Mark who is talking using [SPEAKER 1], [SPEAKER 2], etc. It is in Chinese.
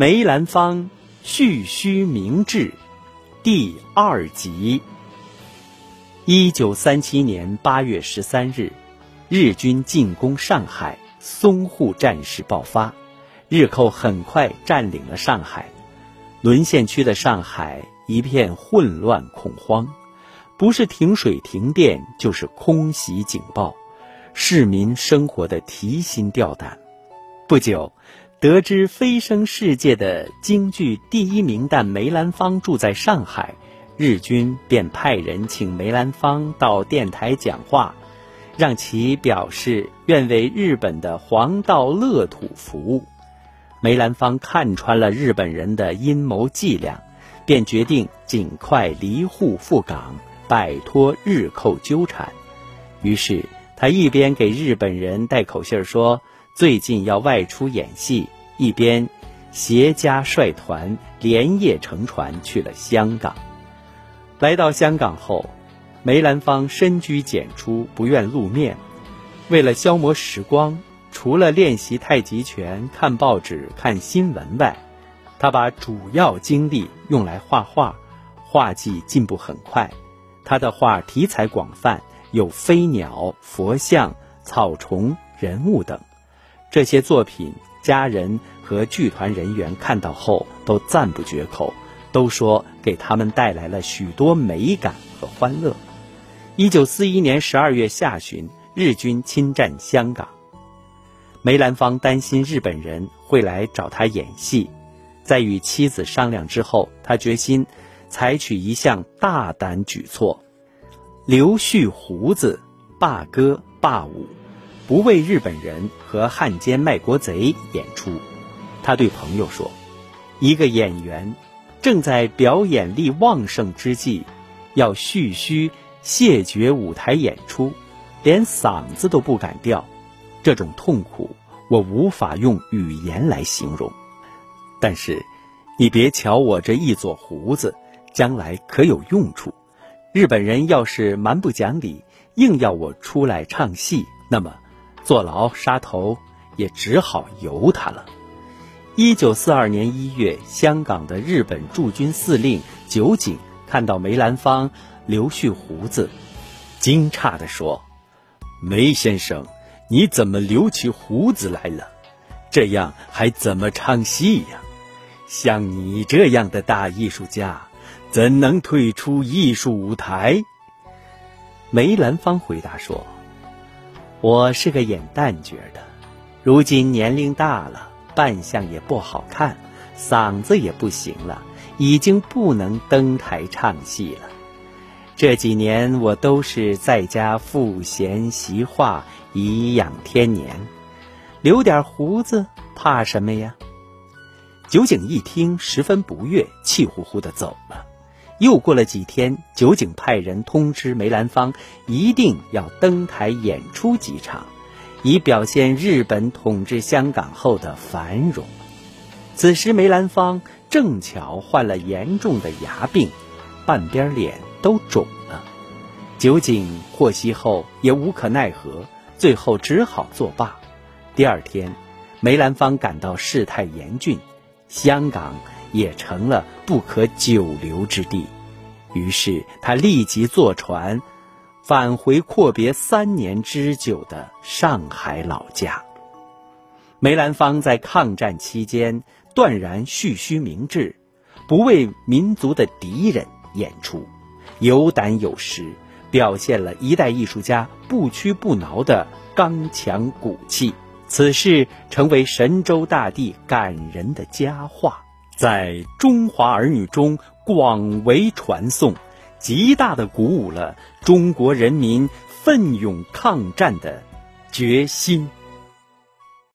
[SPEAKER 1] 梅兰芳蓄须明志第二集。一九三七年八月十三日，日军进攻上海，淞沪战事爆发，日寇很快占领了上海，沦陷区的上海一片混乱恐慌，不是停水停电，就是空袭警报，市民生活的提心吊胆。不久。得知飞升世界的京剧第一名旦梅兰芳住在上海，日军便派人请梅兰芳到电台讲话，让其表示愿为日本的黄道乐土服务。梅兰芳看穿了日本人的阴谋伎俩，便决定尽快离沪赴港，摆脱日寇纠缠。于是他一边给日本人带口信说。最近要外出演戏，一边携家率团连夜乘船去了香港。来到香港后，梅兰芳深居简出，不愿露面。为了消磨时光，除了练习太极拳、看报纸、看新闻外，他把主要精力用来画画，画技进步很快。他的画题材广泛，有飞鸟、佛像、草虫、人物等。这些作品，家人和剧团人员看到后都赞不绝口，都说给他们带来了许多美感和欢乐。一九四一年十二月下旬，日军侵占香港，梅兰芳担心日本人会来找他演戏，在与妻子商量之后，他决心采取一项大胆举措：留蓄胡子，罢歌罢舞。不为日本人和汉奸卖国贼演出，他对朋友说：“一个演员正在表演力旺盛之际，要蓄须谢绝舞台演出，连嗓子都不敢调，这种痛苦我无法用语言来形容。但是，你别瞧我这一撮胡子，将来可有用处。日本人要是蛮不讲理，硬要我出来唱戏，那么……”坐牢杀头也只好由他了。一九四二年一月，香港的日本驻军司令酒井看到梅兰芳留蓄胡子，惊诧地说：“梅先生，你怎么留起胡子来了？这样还怎么唱戏呀？像你这样的大艺术家，怎能退出艺术舞台？”梅兰芳回答说。我是个演旦角的，如今年龄大了，扮相也不好看，嗓子也不行了，已经不能登台唱戏了。这几年我都是在家赋闲习画，颐养天年，留点胡子怕什么呀？酒井一听，十分不悦，气呼呼的走了。又过了几天，酒井派人通知梅兰芳，一定要登台演出几场，以表现日本统治香港后的繁荣。此时梅兰芳正巧患了严重的牙病，半边脸都肿了。酒井获悉后也无可奈何，最后只好作罢。第二天，梅兰芳感到事态严峻，香港。也成了不可久留之地，于是他立即坐船返回阔别三年之久的上海老家。梅兰芳在抗战期间断然蓄须明志，不为民族的敌人演出，有胆有识，表现了一代艺术家不屈不挠的刚强骨气。此事成为神州大地感人的佳话。在中华儿女中广为传颂，极大的鼓舞了中国人民奋勇抗战的决心。